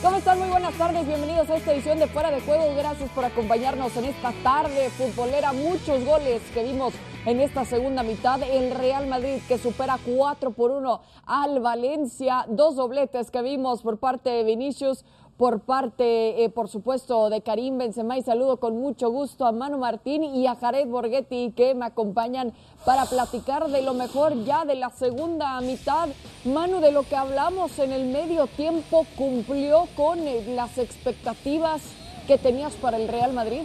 ¿Cómo están? Muy buenas tardes, bienvenidos a esta edición de Fuera de Juego. Gracias por acompañarnos en esta tarde futbolera. Muchos goles que vimos en esta segunda mitad. El Real Madrid que supera 4 por 1 al Valencia. Dos dobletes que vimos por parte de Vinicius por parte, eh, por supuesto, de Karim Benzema y saludo con mucho gusto a Manu Martín y a Jared Borghetti que me acompañan para platicar de lo mejor ya de la segunda mitad. Manu, de lo que hablamos en el medio tiempo, ¿cumplió con eh, las expectativas que tenías para el Real Madrid?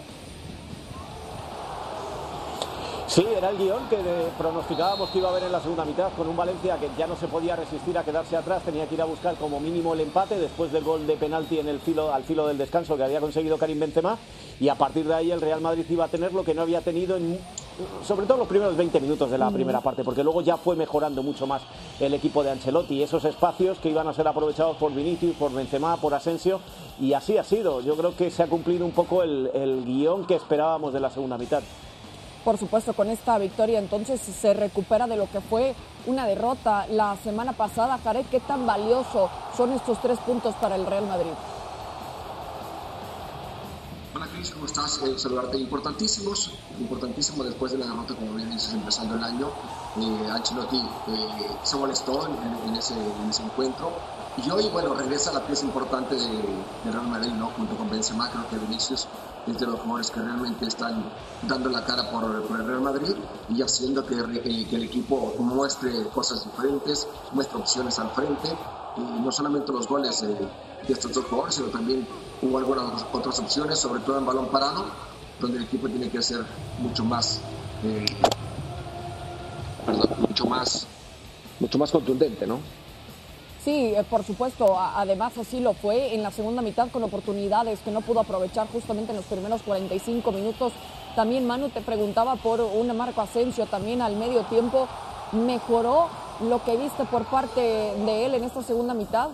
Sí, era el guion que pronosticábamos que iba a haber en la segunda mitad con un Valencia que ya no se podía resistir a quedarse atrás, tenía que ir a buscar como mínimo el empate después del gol de penalti en el filo, al filo del descanso que había conseguido Karim Benzema y a partir de ahí el Real Madrid iba a tener lo que no había tenido en sobre todo los primeros 20 minutos de la primera parte, porque luego ya fue mejorando mucho más el equipo de Ancelotti, esos espacios que iban a ser aprovechados por Vinicius, por Benzema, por Asensio, y así ha sido. Yo creo que se ha cumplido un poco el, el guion que esperábamos de la segunda mitad por supuesto, con esta victoria entonces se recupera de lo que fue una derrota la semana pasada. Jared, ¿qué tan valioso son estos tres puntos para el Real Madrid? Hola Cris, ¿cómo estás? Eh, saludarte. Importantísimos, importantísimo después de la derrota, como bien dices, empezando el año. Eh, Ancelotti eh, se molestó en, ese, en, ese, encuentro. Y hoy, bueno, regresa la pieza importante de, Real Madrid, ¿no? Junto con Benzema, creo que Vinicius es de los jugadores que realmente están dando la cara por, el Real Madrid y haciendo que, eh, que, el equipo muestre cosas diferentes, muestre opciones al frente. Y no solamente los goles de estos dos jugadores, sino también hubo algunas otras opciones, sobre todo en balón parado, donde el equipo tiene que ser mucho más, eh, mucho más, mucho más contundente, ¿no? Sí, eh, por supuesto. Además, así lo fue en la segunda mitad con oportunidades que no pudo aprovechar justamente en los primeros 45 minutos. También Manu te preguntaba por un Marco Asensio también al medio tiempo. ¿Mejoró lo que viste por parte de él en esta segunda mitad?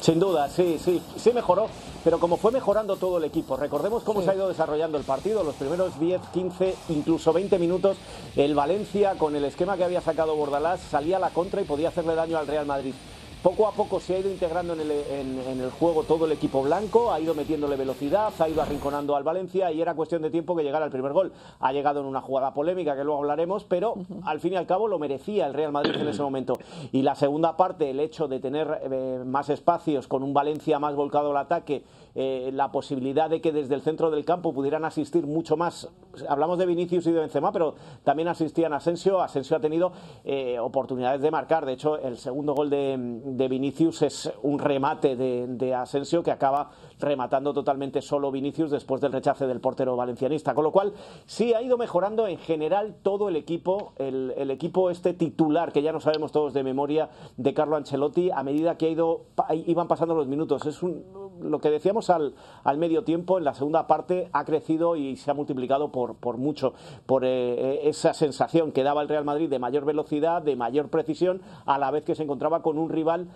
Sin duda, sí, sí, sí mejoró, pero como fue mejorando todo el equipo, recordemos cómo se ha ido desarrollando el partido, los primeros 10, 15, incluso 20 minutos, el Valencia con el esquema que había sacado Bordalás salía a la contra y podía hacerle daño al Real Madrid poco a poco se ha ido integrando en el, juego todo el equipo blanco, ha ido metiéndole velocidad, ha ido arrinconando al Valencia y era cuestión de tiempo que llegara el primer gol. Ha llegado en una jugada polémica que luego hablaremos, pero al fin y al cabo lo merecía el Real Madrid en ese momento. Y la segunda parte, el hecho de tener eh, más espacios con un Valencia más volcado al ataque eh, la posibilidad de que desde el centro del campo pudieran asistir mucho más. Hablamos de Vinicius y de Benzema, pero también asistían Asensio. Asensio ha tenido eh, oportunidades de marcar. De hecho, el segundo gol de, Vinicius es un remate de, Asensio que acaba rematando totalmente solo Vinicius después del rechace del portero valencianista. Con lo cual, sí ha ido mejorando en general todo el equipo, el, el equipo este titular que ya no sabemos todos de memoria de Carlo Ancelotti a medida que ha ido, iban pasando los minutos. Es un, lo que decíamos al, medio tiempo, en la segunda parte ha crecido y se ha multiplicado por, por mucho, por eh, eh, esa sensación que daba el Real Madrid de mayor velocidad, de mayor precisión, a la vez que se encontraba con un rival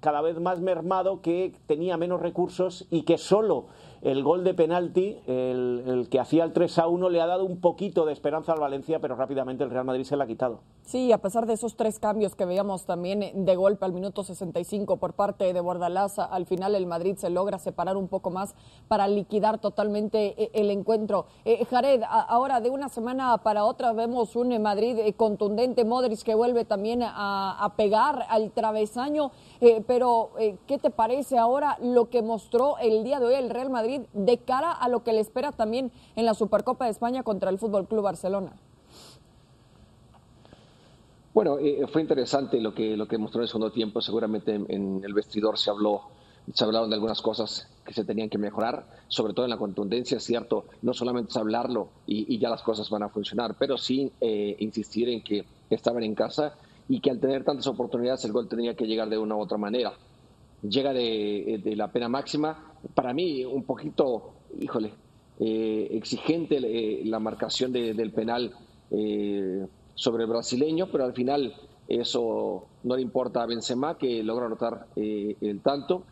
cada vez más mermado que tenía menos recursos y que solo el gol de penalti, el, que hacía el 3 a 1, le ha dado un poquito de esperanza al Valencia, pero rápidamente el Real Madrid se la ha quitado. Sí, a pesar de esos tres cambios que veíamos también de golpe al minuto 65 por parte de Bordalás, al final el Madrid se logra separar un poco más para liquidar totalmente eh, el encuentro. Eh, Jared, ahora de una semana para otra vemos un Madrid eh, contundente, Modric que vuelve también a, pegar al travesaño, pero ¿qué te parece ahora lo que mostró el día de hoy el Real Madrid? De cara a lo que le espera también en la Supercopa de España contra el Fútbol Club Barcelona? Bueno, eh, fue interesante lo que, lo que mostró en el segundo tiempo. Seguramente en, el vestidor se habló se hablaron de algunas cosas que se tenían que mejorar, sobre todo en la contundencia, cierto, no solamente es hablarlo y, ya las cosas van a funcionar, pero sí eh, insistir en que estaban en casa y que al tener tantas oportunidades el gol tenía que llegar de una u otra manera. llega de, la pena máxima. Para mí, un poquito, híjole, eh, exigente eh, la marcación del penal eh, sobre el brasileño, pero al final eso no le importa a Benzema, que logra anotar el tanto.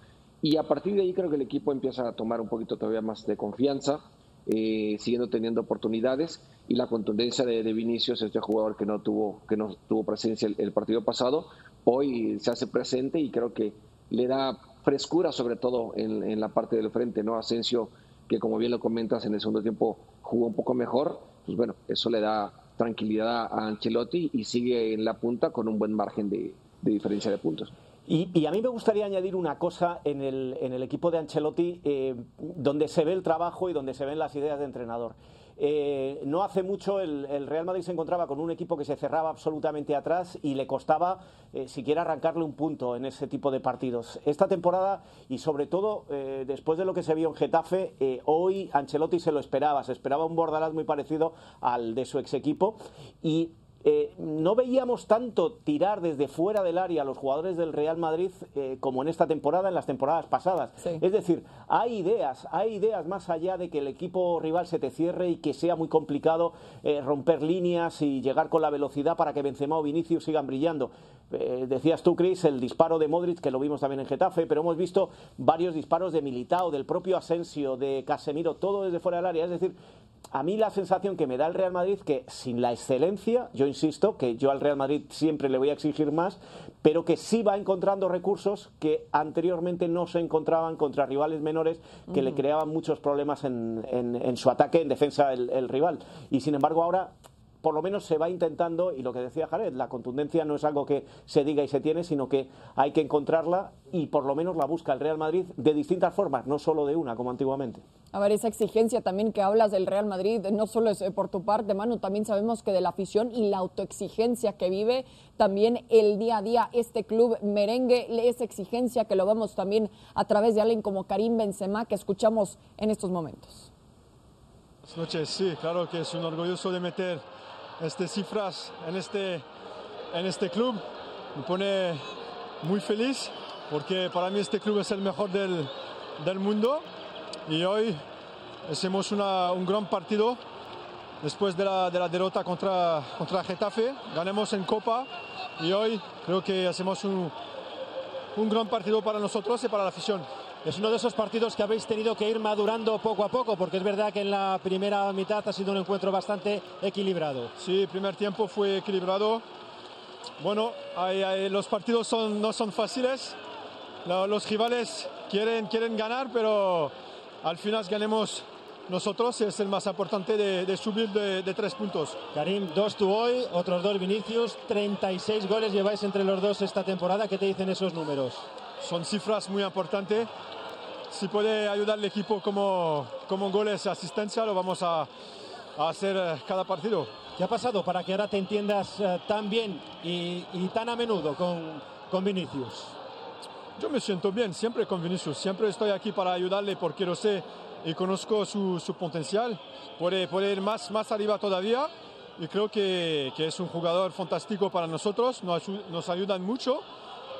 Y a partir de ahí creo que el equipo empieza a tomar un poquito todavía más de confianza, siguiendo teniendo oportunidades y la contundencia de, Vinicius, este jugador que no tuvo, que no tuvo presencia el partido pasado, hoy se hace presente y creo que le da frescura sobre todo en, la parte del frente, ¿no? Asensio, que como bien lo comentas, en el segundo tiempo jugó un poco mejor, pues bueno, eso le da tranquilidad a Ancelotti y sigue en la punta con un buen margen de, diferencia de puntos. Y, a mí me gustaría añadir una cosa en el, en el equipo de Ancelotti, eh, donde se ve el trabajo y donde se ven las ideas de entrenador. Eh, no hace mucho el, Real Madrid se encontraba con un equipo que se cerraba absolutamente atrás y le costaba eh, siquiera arrancarle un punto en ese tipo de partidos. Esta temporada y sobre todo eh, después de lo que se vio en Getafe, hoy Ancelotti se lo esperaba, se esperaba un Bordalás muy parecido al de su ex equipo y eh, no veíamos tanto tirar desde fuera del área a los jugadores del Real Madrid eh, como en esta temporada, en las temporadas pasadas. Es decir, hay ideas, hay ideas más allá de que el equipo rival se te cierre y que sea muy complicado eh, romper líneas y llegar con la velocidad para que Benzema o Vinicius sigan brillando. decías tú, Chris, el disparo de Modric, que lo vimos también en Getafe, pero hemos visto varios disparos de Militao, del propio Asensio, de Casemiro, todo desde fuera del área. Es decir, a mí la sensación que me da el Real Madrid que sin la excelencia, yo insisto que yo al Real Madrid siempre le voy a exigir más, pero que sí va encontrando recursos que anteriormente no se encontraban contra rivales menores que le creaban muchos problemas en, su ataque, en defensa el rival. Y sin embargo ahora por lo menos se va intentando, y lo que decía Jared, la contundencia no es algo que se diga y se tiene, sino que hay que encontrarla y por lo menos la busca el Real Madrid de distintas formas, no solo de una, como antiguamente. A ver, esa exigencia también que hablas del Real Madrid, no solo es eh, por tu parte, Manu, también sabemos que de la afición y la autoexigencia que vive también el día a día este club merengue, esa exigencia que lo vemos también a través de alguien como Karim Benzema, que escuchamos en estos momentos. Buenas noches, sí, claro que es un orgulloso de meter estas cifras en este, en este club. Me pone muy feliz porque para mí este club es el mejor del, del mundo y hoy hacemos una, un gran partido después de la, de la derrota contra, contra Getafe. Ganemos en Copa y hoy creo que hacemos un, un gran partido para nosotros y para la afición. Es uno de esos partidos que habéis tenido que ir madurando poco a poco, porque es verdad que en la primera mitad ha sido un encuentro bastante equilibrado. Sí, el primer tiempo fue equilibrado. Bueno, los partidos son, no son fáciles. Los rivales quieren, quieren ganar, pero al final ganemos nosotros es el más importante de, subir de, de, tres puntos. Karim, dos tú hoy, otros dos Vinicius, 36 goles lleváis entre los dos esta temporada. ¿Qué te dicen esos números? Son cifras muy importantes si puede ayudar al equipo como, como goles, asistencia, lo vamos a, hacer eh, cada partido. ¿Qué ha pasado para que ahora te entiendas eh, tan bien y, tan a menudo con, con Vinicius? Yo me siento bien siempre con Vinicius, siempre estoy aquí para ayudarle porque lo sé y conozco su, su potencial, puede, puede, ir más, más arriba todavía y creo que, que es un jugador fantástico para nosotros, nos, nos ayudan mucho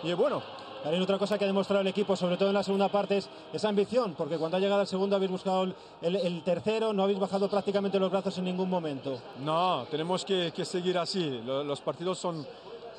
y bueno, también otra cosa que ha demostrado el equipo, sobre todo en la segunda parte, es esa ambición, porque cuando ha llegado el segundo habéis buscado el, tercero, no habéis bajado prácticamente los brazos en ningún momento. No, tenemos que, seguir así. Los, partidos son,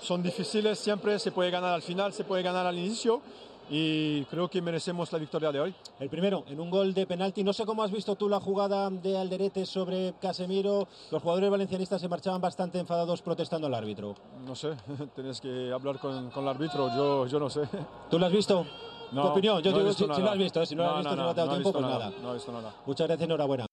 son difíciles, siempre se puede ganar al final, se puede ganar al inicio y creo que merecemos la victoria de hoy. El primero, en un gol de penalti. No sé cómo has visto tú la jugada de Alderete sobre Casemiro. Los jugadores valencianistas se marchaban bastante enfadados protestando al árbitro. No sé, tienes que hablar con, con el árbitro, yo, yo no sé. ¿Tú lo has visto? No, ¿Tu opinión? Yo no digo, si, si, lo has visto, ¿eh? si no, lo has visto, no, no, te ha dado tiempo, pues nada. No he visto nada. Muchas gracias, enhorabuena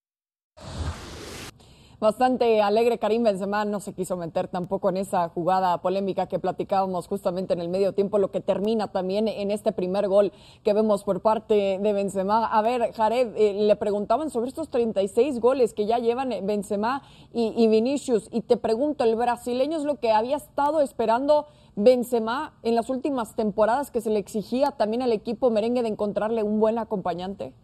bastante alegre Karim Benzema no se quiso meter tampoco en esa jugada polémica que platicábamos justamente en el medio tiempo, lo que termina también en este primer gol que vemos por parte de Benzema. A ver, Jared, eh, le preguntaban sobre estos 36 goles que ya llevan Benzema y, y Vinicius y te pregunto, ¿el brasileño es lo que había estado esperando Benzema en las últimas temporadas que se le exigía también al equipo merengue de encontrarle un buen acompañante?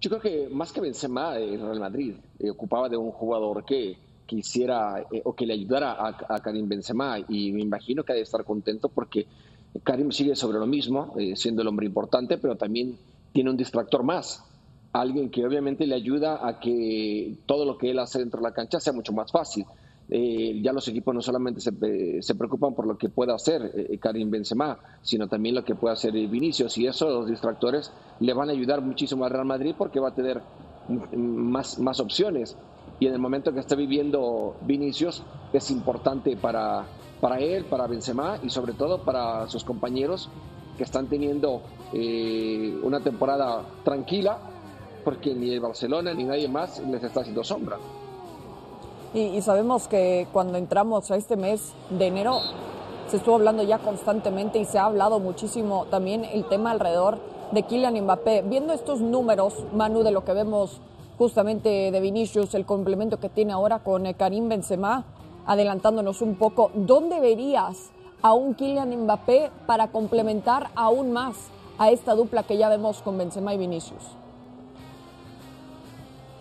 Yo creo que más que Benzema, el Real Madrid eh, ocupaba de un jugador que quisiera eh, o que le ayudara a, Karim Benzema y me imagino que ha de estar contento porque Karim sigue sobre lo mismo, eh, siendo el hombre importante, pero también tiene un distractor más. Alguien que obviamente le ayuda a que todo lo que él hace dentro de la cancha sea mucho más fácil. Eh, ya los equipos no solamente se, eh, preocupan por lo que pueda hacer Karim Benzema, sino también lo que pueda hacer Vinicius y eso los distractores le van a ayudar muchísimo al Real Madrid porque va a tener más, más opciones y en el momento que está viviendo Vinicius es importante para, para él, para Benzema y sobre todo para sus compañeros que están teniendo eh, una temporada tranquila porque ni el Barcelona ni nadie más les está haciendo sombra. Y, sabemos que cuando entramos a este mes de enero se estuvo hablando ya constantemente y se ha hablado muchísimo también el tema alrededor de Kylian Mbappé. Viendo estos números, Manu, de lo que vemos justamente de Vinicius, el complemento que tiene ahora con eh, Karim Benzema, adelantándonos un poco, ¿dónde verías a un Kylian Mbappé para complementar aún más a esta dupla que ya vemos con Benzema y Vinicius?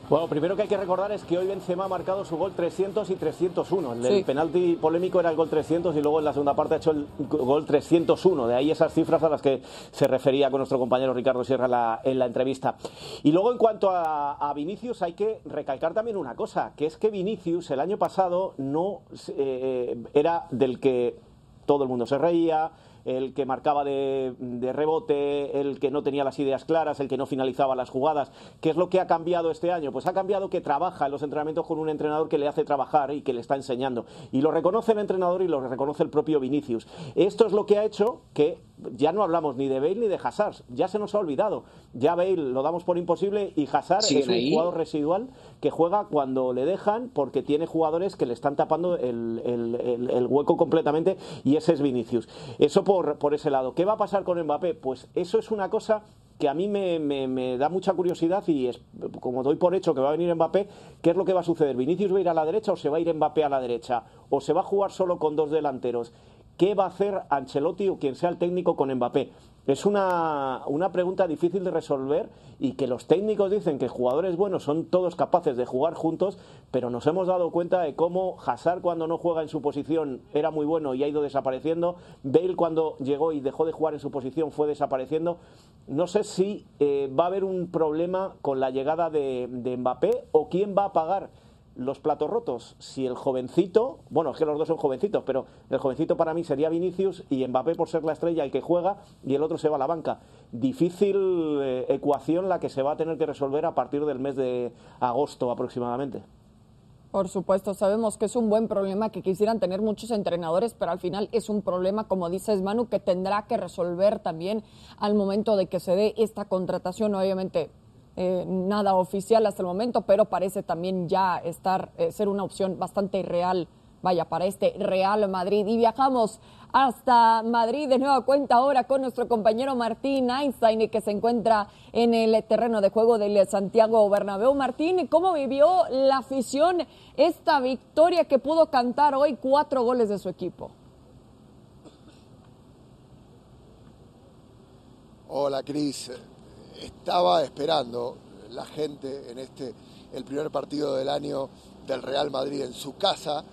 Bueno, primero que hay que recordar es que hoy Benzema ha marcado su gol 300 y 301. El, el penalti polémico era el gol 300 y luego en la segunda parte ha hecho el gol 301. De ahí esas cifras a las que se refería con nuestro compañero Ricardo Sierra en la, en la entrevista. Y luego en cuanto a, a, Vinicius hay que recalcar también una cosa, que es que Vinicius el año pasado no eh, era del que todo el mundo se reía, el que marcaba de, de, rebote, el que no tenía las ideas claras, el que no finalizaba las jugadas. ¿Qué es lo que ha cambiado este año? Pues ha cambiado que trabaja en los entrenamientos con un entrenador que le hace trabajar y que le está enseñando. Y lo reconoce el entrenador y lo reconoce el propio Vinicius. Esto es lo que ha hecho que ya no hablamos ni de Bale ni de Hazard, ya se nos ha olvidado. Ya Bale lo damos por imposible y Hazard es un ahí? jugador residual que juega cuando le dejan porque tiene jugadores que le están tapando el, el, el, hueco completamente y ese es Vinicius. Eso por, por, ese lado. ¿Qué va a pasar con Mbappé? Pues eso es una cosa que a mí me, me, me, da mucha curiosidad y es, como doy por hecho que va a venir Mbappé, ¿qué es lo que va a suceder? ¿Vinicius va a ir a la derecha o se va a ir Mbappé a la derecha? ¿O se va a jugar solo con dos delanteros? ¿Qué va a hacer Ancelotti o quien sea el técnico con Mbappé? Es una, una, pregunta difícil de resolver y que los técnicos dicen que jugadores buenos son todos capaces de jugar juntos, pero nos hemos dado cuenta de cómo Hazard cuando no juega en su posición era muy bueno y ha ido desapareciendo, Bale cuando llegó y dejó de jugar en su posición fue desapareciendo. No sé si eh, va a haber un problema con la llegada de, de Mbappé o quién va a pagar los platos rotos. Si el jovencito, bueno, es que los dos son jovencitos, pero el jovencito para mí sería Vinicius y Mbappé por ser la estrella el que juega y el otro se va a la banca. Difícil eh, ecuación la que se va a tener que resolver a partir del mes de agosto aproximadamente. Por supuesto, sabemos que es un buen problema que quisieran tener muchos entrenadores, pero al final es un problema, como dices Manu, que tendrá que resolver también al momento de que se dé esta contratación. Obviamente eh, nada oficial hasta el momento, pero parece también ya estar, eh, ser una opción bastante real, vaya, para este Real Madrid. Y viajamos hasta Madrid de nueva cuenta ahora con nuestro compañero Martín Einstein, que se encuentra en el terreno de juego del Santiago Bernabéu. Martín, ¿cómo vivió la afición esta victoria que pudo cantar hoy cuatro goles de su equipo? Hola, Cris estaba esperando la gente en este, el primer partido del año del Real Madrid en su casa,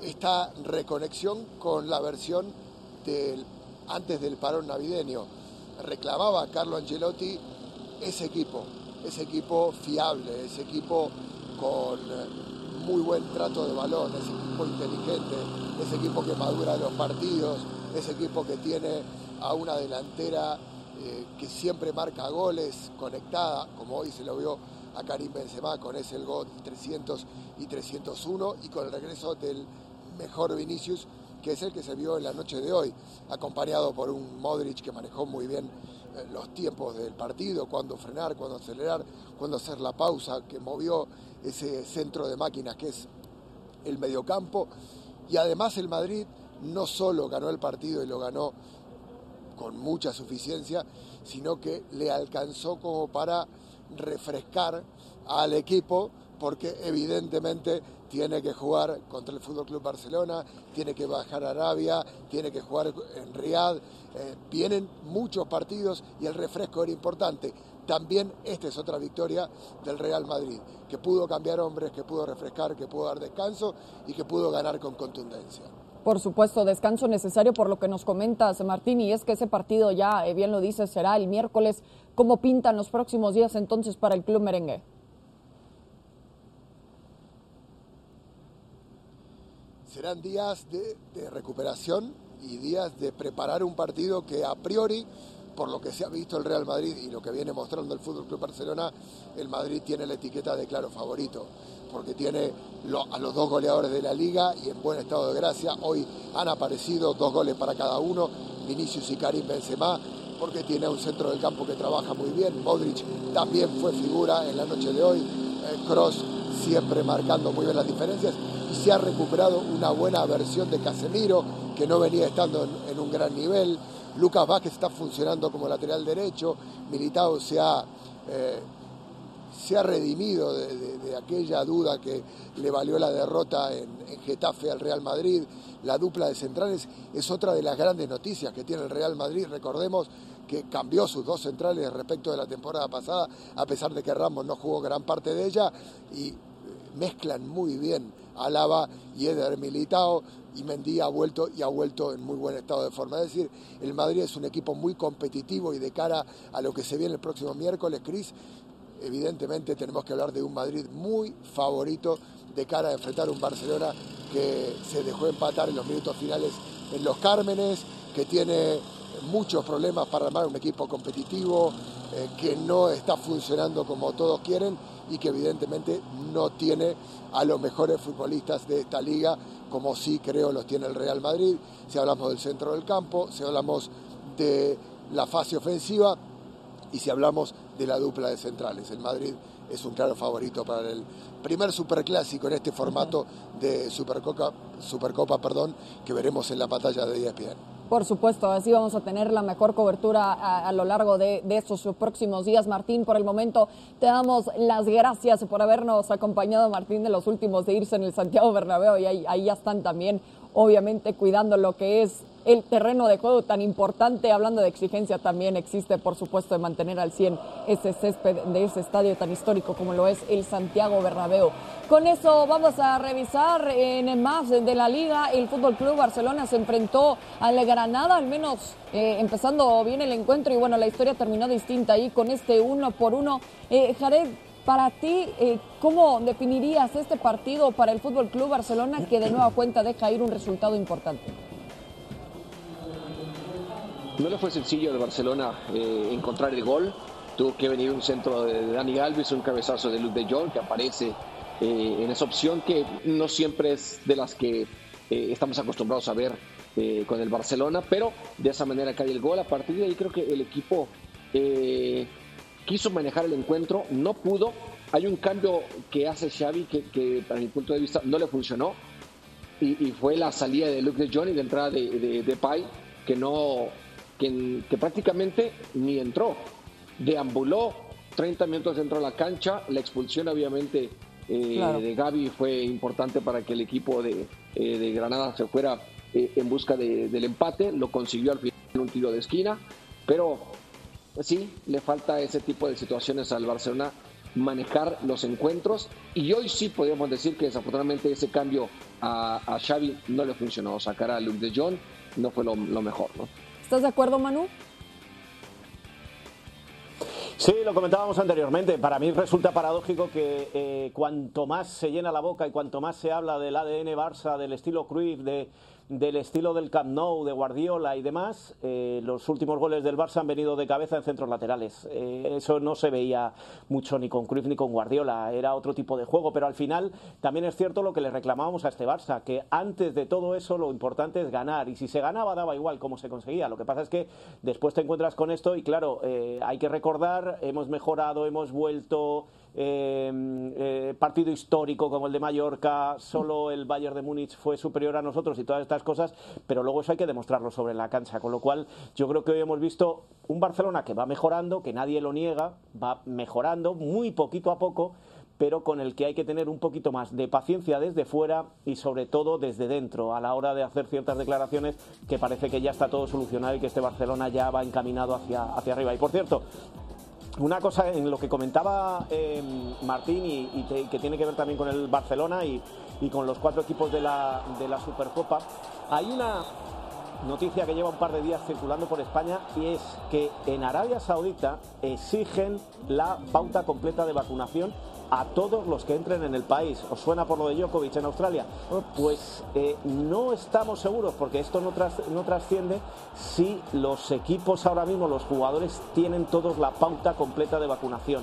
esta reconexión con la versión del, antes del parón navideño. Reclamaba a Carlo Angelotti ese equipo, ese equipo fiable, ese equipo con muy buen trato de balón, ese equipo inteligente, ese equipo que madura los partidos, ese equipo que tiene a una delantera eh, que siempre marca goles, conectada, como hoy se lo vio a Karim Benzema con ese el gol 300 y 301 y con el regreso del mejor Vinicius, que es el que se vio en la noche de hoy, acompañado por un Modric que manejó muy bien eh, los tiempos del partido, cuándo frenar, cuándo acelerar, cuándo hacer la pausa, que movió ese centro de máquinas que es el mediocampo. Y además el Madrid no solo ganó el partido y lo ganó con mucha suficiencia, sino que le alcanzó como para refrescar al equipo porque evidentemente tiene que jugar contra el Fútbol Club Barcelona, tiene que bajar a Arabia, tiene que jugar en Riyadh. Eh, vienen muchos partidos y el refresco era importante. También esta es otra victoria del Real Madrid, que pudo cambiar hombres, que pudo refrescar, que pudo dar descanso y que pudo ganar con contundencia. Por supuesto, descanso necesario por lo que nos comentas, Martín, y es que ese partido ya, eh, bien lo dices, será el miércoles. ¿Cómo pintan los próximos días entonces para el Club Merengue? Serán días de, recuperación y días de preparar un partido que a priori por lo que se ha visto el Real Madrid y lo que viene mostrando el Fútbol Club Barcelona, el Madrid tiene la etiqueta de claro favorito, porque tiene a los dos goleadores de la liga y en buen estado de gracia. Hoy han aparecido dos goles para cada uno, Vinicius y Karim Benzema, porque tiene un centro del campo que trabaja muy bien. Modric también fue figura en la noche de hoy. Cross siempre marcando muy bien las diferencias y se ha recuperado una buena versión de Casemiro que no venía estando en un gran nivel. Lucas Vázquez está funcionando como lateral derecho, Militao se ha, eh, se ha redimido de, aquella duda que le valió la derrota en, Getafe al Real Madrid. La dupla de centrales es otra de las grandes noticias que tiene el Real Madrid. Recordemos que cambió sus dos centrales respecto de la temporada pasada, a pesar de que Ramos no jugó gran parte de ella, y eh, mezclan muy bien Alaba y Eder Militao y Mendy ha vuelto y ha vuelto en muy buen estado de forma. Es decir, el Madrid es un equipo muy competitivo y de cara a lo que se viene el próximo miércoles, Cris, evidentemente tenemos que hablar de un Madrid muy favorito de cara a enfrentar un Barcelona que se dejó empatar en los minutos finales en los Cármenes, que tiene muchos problemas para armar un equipo competitivo, eh, que no está funcionando como todos quieren y que evidentemente no tiene a los mejores futbolistas de esta liga, como sí creo los tiene el Real Madrid, si hablamos del centro del campo, si hablamos de la fase ofensiva y si hablamos de la dupla de centrales. El Madrid es un claro favorito para el primer superclásico en este formato de Supercopa, Supercopa perdón, que veremos en la batalla de ESPN. Por supuesto, así vamos a tener la mejor cobertura a, lo largo de, estos próximos días. Martín, por el momento te damos las gracias por habernos acompañado, Martín, de los últimos de irse en el Santiago Bernabéu y ahí, ahí ya están también, obviamente, cuidando lo que es el terreno de juego tan importante, hablando de exigencia, también existe, por supuesto, de mantener al 100 ese césped de ese estadio tan histórico como lo es el Santiago Bernabéu. Con eso vamos a revisar en más de la liga. El Fútbol Club Barcelona se enfrentó al Granada, al menos eh, empezando bien el encuentro, y bueno, la historia terminó distinta ahí con este uno por uno. Eh, Jared, para ti, eh, ¿cómo definirías este partido para el Fútbol Club Barcelona que de nueva cuenta deja ir un resultado importante? No le fue sencillo de Barcelona eh, encontrar el gol. Tuvo que venir un centro de Dani Alves, un cabezazo de Luz de Jong que aparece eh, en esa opción que no siempre es de las que eh, estamos acostumbrados a ver con el Barcelona, pero de esa manera cae el gol. A partir de ahí creo que el equipo quiso manejar el encuentro, no pudo. Hay un cambio que hace Xavi que, que para mi punto de vista no le funcionó y, fue la salida de Luke de Jong y de entrada de, de, de Pai que no que, prácticamente ni entró. Deambuló 30 minutos dentro de la cancha. La expulsión, obviamente, eh, de Gaby fue importante para que el equipo de, eh, Granada se fuera eh, en busca del empate. Lo consiguió al final en un tiro de esquina. Pero sí, le falta ese tipo de situaciones al Barcelona manejar los encuentros y hoy sí podríamos decir que desafortunadamente ese cambio a, Xavi no le funcionó, sacar a Luke de Jong no fue lo, lo mejor, ¿no? ¿Estás de acuerdo, Manu? Sí, lo comentábamos anteriormente. Para mí resulta paradójico que eh, cuanto más se llena la boca y cuanto más se habla del ADN Barça, del estilo Cruyff, de del estilo del Camp Nou, de Guardiola y demás, eh, los últimos goles del Barça han venido de cabeza en centros laterales. Eh, eso no se veía mucho ni con Cruyff ni con Guardiola, era otro tipo de juego, pero al final también es cierto lo que le reclamábamos a este Barça, que antes de todo eso lo importante es ganar, y si se ganaba daba igual cómo se conseguía. Lo que pasa es que después te encuentras con esto y claro, eh, hay que recordar, hemos mejorado, hemos vuelto... Em, eh, partido histórico como el de Mallorca, solo el Bayern de Múnich fue superior a nosotros y todas estas cosas, pero luego eso hay que demostrarlo sobre la cancha, con lo cual yo creo que hoy hemos visto un Barcelona que va mejorando, que nadie lo niega, va mejorando muy poquito a poco, pero con el que hay que tener un poquito más de paciencia desde fuera y sobre todo desde dentro a la hora de hacer ciertas declaraciones que parece que ya está todo solucionado y que este Barcelona ya va encaminado hacia, hacia arriba. Y por cierto, una cosa en lo que comentaba em, Martín y, que tiene que ver también con el Barcelona y, con los cuatro equipos de la Supercopa. Hay una noticia que lleva un par de días circulando por España y es que en Arabia Saudita exigen la pauta completa de vacunación a todos los que entren en el país. ¿Os suena por lo de Djokovic en Australia? Pues eh, no estamos seguros, porque esto no, no trasciende si los equipos ahora mismo, los jugadores, tienen todos la pauta completa de vacunación.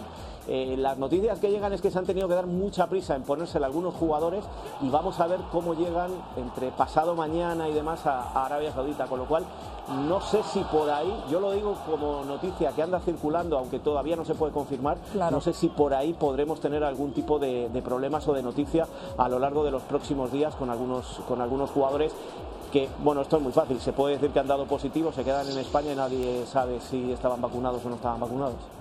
Eh, las noticias que llegan es que se han tenido que dar mucha prisa en ponérsela algunos jugadores y vamos a ver cómo llegan entre pasado mañana y demás a, Arabia Saudita, con lo cual no sé si por ahí, yo lo digo como noticia que anda circulando, aunque todavía no se puede confirmar, no sé si por ahí podremos tener algún tipo de, problemas o de noticia a lo largo de los próximos días con algunos, con algunos jugadores que, bueno, esto es muy fácil, se puede decir que han dado positivo, se quedan en España y nadie sabe si estaban vacunados o no estaban vacunados.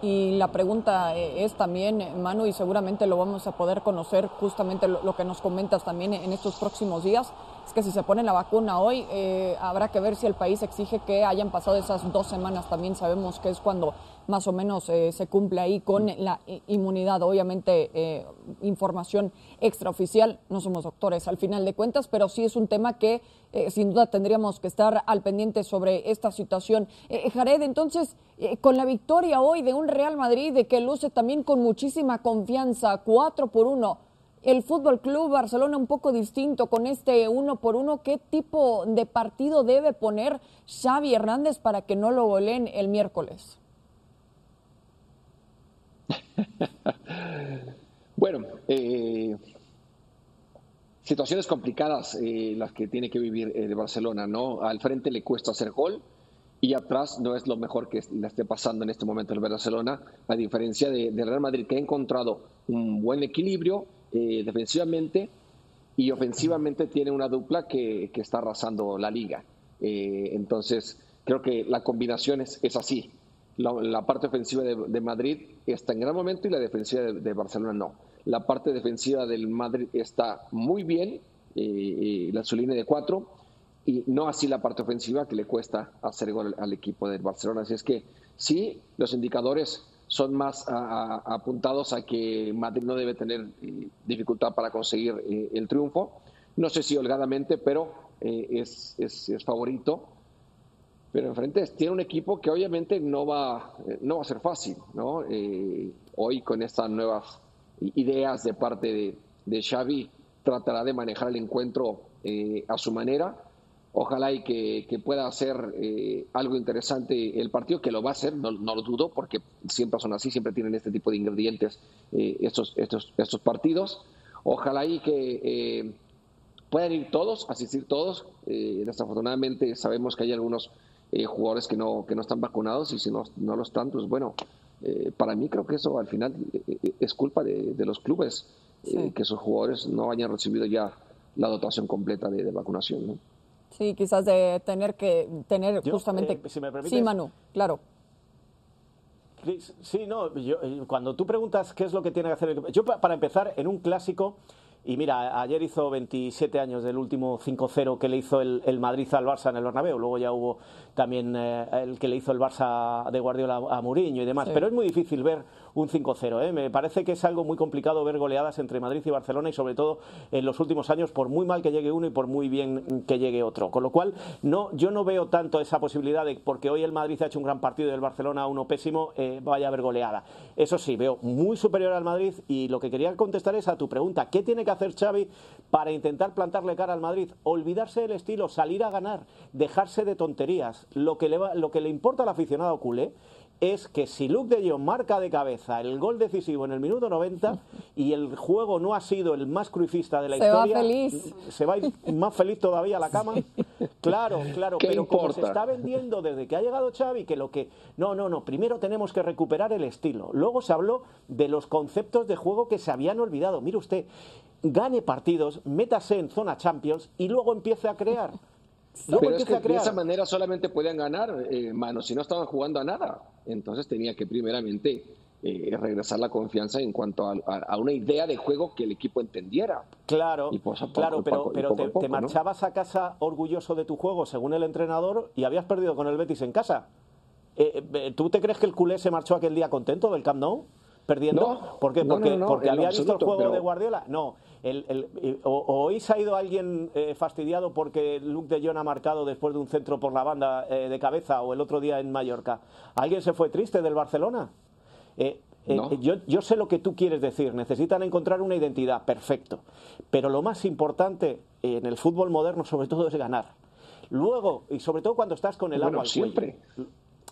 Y la pregunta eh, es también, Manu, y seguramente lo vamos a poder conocer justamente lo, que nos comentas también en estos próximos días, es que si se pone la vacuna hoy, eh, habrá que ver si el país exige que hayan pasado esas dos semanas. También sabemos que es cuando más o menos eh, se cumple ahí con la inmunidad. Obviamente, eh, información extraoficial, no somos doctores al final de cuentas, pero sí es un tema que eh, sin duda tendríamos que estar al pendiente sobre esta situación. Jared, entonces, con la victoria hoy de un Real Madrid, de que luce también con muchísima confianza, 4 por 1, el Fútbol Club Barcelona un poco distinto con este uno por uno. ¿Qué tipo de partido debe poner Xavi Hernández para que no lo goleen el miércoles? bueno, eh, situaciones complicadas eh, las que tiene que vivir el Barcelona, ¿no? Al frente le cuesta hacer gol y atrás no es lo mejor que le esté pasando en este momento el Barcelona, a diferencia del de Real Madrid que ha encontrado un buen equilibrio eh, defensivamente y ofensivamente tiene una dupla que, está arrasando la liga. entonces, creo que la combinación es, así la, parte ofensiva de, Madrid está en gran momento y la defensiva de, Barcelona no. La parte defensiva del Madrid está muy bien, eh, la su línea de cuatro, y no así la parte ofensiva que le cuesta hacer gol al equipo de Barcelona. Así es que sí, los indicadores son más apuntados a que Madrid no debe tener eh, dificultad para conseguir eh, el triunfo. No sé si holgadamente, pero es, es, es favorito pero enfrente tiene un equipo que obviamente no va, no va a ser fácil, ¿no? Eh, hoy con estas nuevas ideas de parte de, de Xavi tratará de manejar el encuentro eh, a su manera. Ojalá y que, pueda hacer eh, algo interesante el partido, que lo va a hacer, no, lo dudo, porque siempre son así, siempre tienen este tipo de ingredientes estos, estos, estos partidos. Ojalá y que puedan ir todos, asistir todos. desafortunadamente sabemos que hay algunos eh, jugadores que no, que no están vacunados y si no, no lo están, pues bueno, eh, para mí creo que eso al final eh, es culpa de, los clubes, que esos jugadores no hayan recibido ya la dotación completa de, vacunación. ¿no? Sí, quizás de tener que tener justamente... sí, Manu, claro. Sí, no, yo, cuando tú preguntas qué es lo que tiene que hacer Yo, para empezar, en un clásico y mira, ayer hizo 27 años del último 5-0 que le hizo el, Madrid al Barça en el Bernabéu. Luego ya hubo también eh, el que le hizo el Barça de Guardiola a Mourinho y demás. Pero es muy difícil ver un 5-0. ¿eh? Me parece que es algo muy complicado ver goleadas entre Madrid y Barcelona y sobre todo en los últimos años, por muy mal que llegue uno y por muy bien que llegue otro. Con lo cual, no, yo no veo tanto esa posibilidad de porque hoy el Madrid ha hecho un gran partido y el Barcelona uno pésimo, eh, vaya a haber goleada. Eso sí, veo muy superior al Madrid y lo que quería contestar es a tu pregunta, ¿qué tiene que hacer Xavi para intentar plantarle cara al Madrid? Olvidarse del estilo, salir a ganar, dejarse de tonterías. Lo que le, lo que le importa al aficionado culé es que si Luke de Jong marca de cabeza el gol decisivo en el minuto 90 y el juego no ha sido el más cruifista de la historia, se va feliz. Se va a ir más feliz todavía a la cama. Claro, claro, pero como se está vendiendo desde que ha llegado Xavi que lo que no, no, no, primero tenemos que recuperar el estilo. Luego se habló de los conceptos de juego que se habían olvidado. Mire usted, gane partidos, métase en zona Champions y luego empiece a crear. Pero es que de esa manera solamente podían ganar, eh, mano, si no estaban jugando a nada. Entonces tenía que primeramente eh, regresar la confianza en cuanto a, una idea de juego que el equipo entendiera. Claro, claro pero, pero te, marchabas a casa orgulloso de tu juego según el entrenador y habías perdido con el Betis en casa. Eh, ¿Tú te crees que el culé se marchó aquel día contento del Camp Nou? perdiendo? No, ¿Por qué? Porque, porque había visto el juego de Guardiola. No, o, hoy se ha ido alguien eh, fastidiado porque Luke de Jong ha marcado después de un centro por la banda eh, de cabeza o el otro día en Mallorca. ¿Alguien se fue triste del Barcelona? Eh, yo, yo, sé lo que tú quieres decir. Necesitan encontrar una identidad, perfecto. Pero lo más importante en el fútbol moderno, sobre todo, es ganar. Luego, y sobre todo cuando estás con el agua al siempre.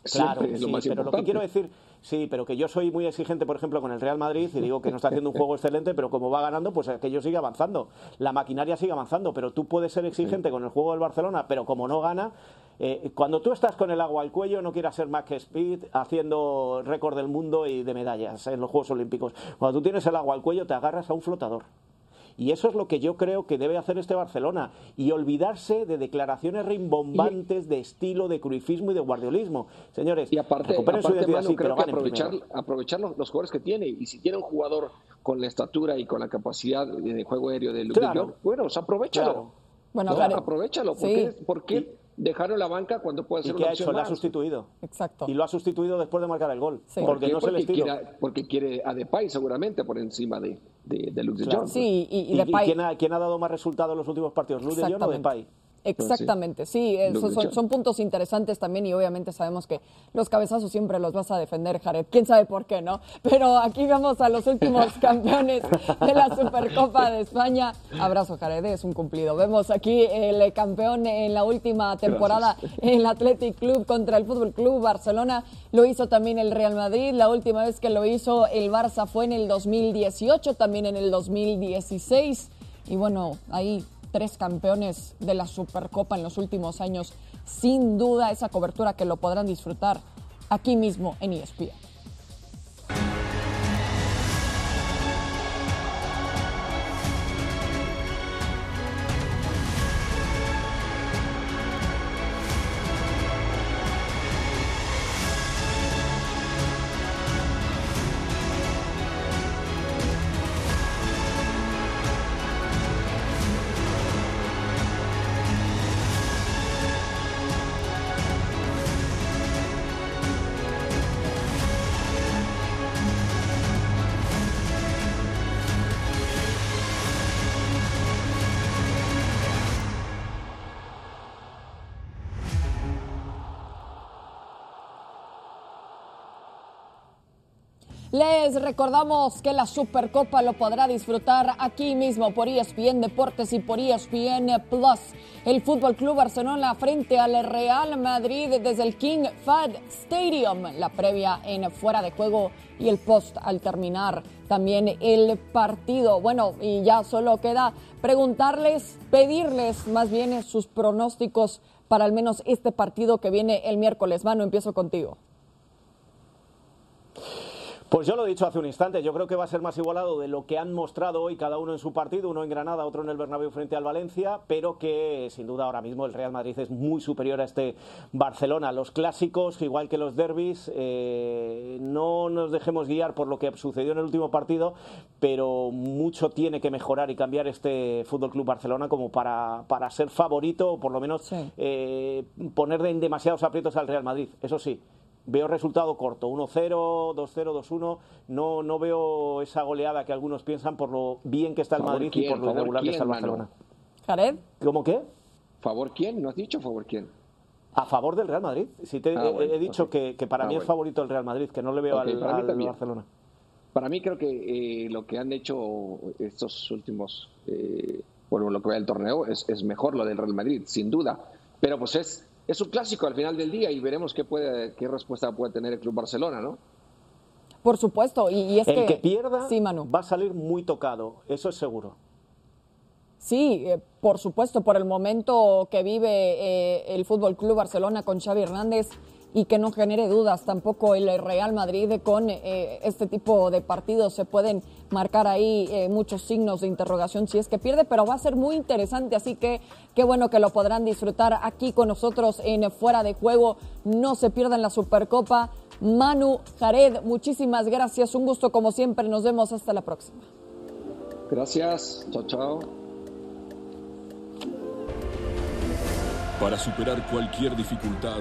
Claro, pero lo que quiero decir, sí, pero que yo soy muy exigente, por ejemplo, con el Real Madrid y digo que no está haciendo un juego excelente, pero como va ganando, pues aquello sigue avanzando. La maquinaria sigue avanzando, pero tú puedes ser exigente con el juego del Barcelona, pero como no gana, eh, cuando tú estás con el agua al cuello, no quieras ser más que Speed haciendo récord del mundo y de medallas en los Juegos Olímpicos. Cuando tú tienes el agua al cuello, te agarras a un flotador. Y eso es lo que yo creo que debe hacer este Barcelona y olvidarse de declaraciones rimbombantes de estilo de cruifismo y de guardiolismo. Señores, y aparte, aparte Manu, creo que aprovechar, aprovechar los, jugadores que tiene y si tiene un jugador con la estatura y con la capacidad de juego aéreo de Luke bueno, pues aprovechalo. Bueno, aprovechalo. ¿Por qué? Dejaron la banca cuando puede ser ¿Y qué ha hecho? La ha sustituido. Exacto. Y lo ha sustituido después de marcar el gol. Porque, no se le quiere, porque quiere a Depay seguramente por encima de, de, de Luke de Jong. Sí, y, Depay... ¿quién, ha, ¿quién, ha, dado más resultados en los últimos partidos? ¿Luke de Jong o Depay? Exactamente, sí, eh, son, puntos interesantes también y obviamente sabemos que los cabezazos siempre los vas a defender, Jared. Quién sabe por qué, ¿no? Pero aquí vamos a los últimos campeones de la Supercopa de España. Abrazo, Jared, es un cumplido. Vemos aquí el campeón en la última temporada en el Athletic Club contra el Fútbol Club Barcelona. Lo hizo también el Real Madrid. La última vez que lo hizo el Barça fue en el 2018, también en el 2016. Y bueno, ahí tres campeones de la Supercopa en los últimos años. Sin duda esa cobertura que lo podrán disfrutar aquí mismo en ESPN. Les recordamos que la Supercopa lo podrá disfrutar aquí mismo por ESPN Deportes y por ESPN Plus. El Fútbol Club Barcelona frente al Real Madrid desde el King Fad Stadium. La previa en fuera de juego y el post al terminar también el partido. Bueno, y ya solo queda preguntarles, pedirles más bien sus pronósticos para al menos este partido que viene el miércoles. Manu, empiezo contigo. Pues yo lo he dicho hace un instante, yo creo que va a ser más igualado de lo que han mostrado hoy cada uno en su partido, uno en Granada, otro en el Bernabéu frente al Valencia, pero que sin duda ahora mismo el Real Madrid es muy superior a este Barcelona. Los clásicos, igual que los derbis, eh, no nos dejemos guiar por lo que sucedió en el último partido, pero mucho tiene que mejorar y cambiar este Fútbol Club Barcelona como para, para ser favorito o por lo menos eh, poner en demasiados aprietos al Real Madrid. Eso sí, veo resultado corto, 1-0, 2-0, 2-1. No, no veo esa goleada que algunos piensan por lo bien que está el Madrid y por lo regular que está el Barcelona. ¿Jared? ¿Cómo qué? ¿Favor quién? ¿No has dicho favor quién? A favor del Real Madrid. Si te ah, he, dicho que, para ah, mí es favorito el Real Madrid, que no le veo al, Barcelona. Para mí creo que eh, lo que han hecho estos últimos, eh, bueno, lo que va el torneo es, es mejor lo del Real Madrid, sin duda. Pero pues es es un clásico al final del día y veremos qué, puede, qué respuesta puede tener el Club Barcelona, ¿no? Por supuesto, y, es el que, pierda va a salir muy tocado, eso es seguro. Sí, eh, por supuesto, por el momento que vive eh, el Fútbol Club Barcelona con Xavi Hernández, y que no genere dudas tampoco el Real Madrid con eh, este tipo de partidos. Se pueden marcar ahí eh, muchos signos de interrogación si es que pierde, pero va a ser muy interesante, así que qué bueno que lo podrán disfrutar aquí con nosotros en Fuera de Juego. No se pierdan la Supercopa. Manu Jared, muchísimas gracias. Un gusto como siempre. Nos vemos hasta la próxima. Gracias. Chao, chao. Para superar cualquier dificultad,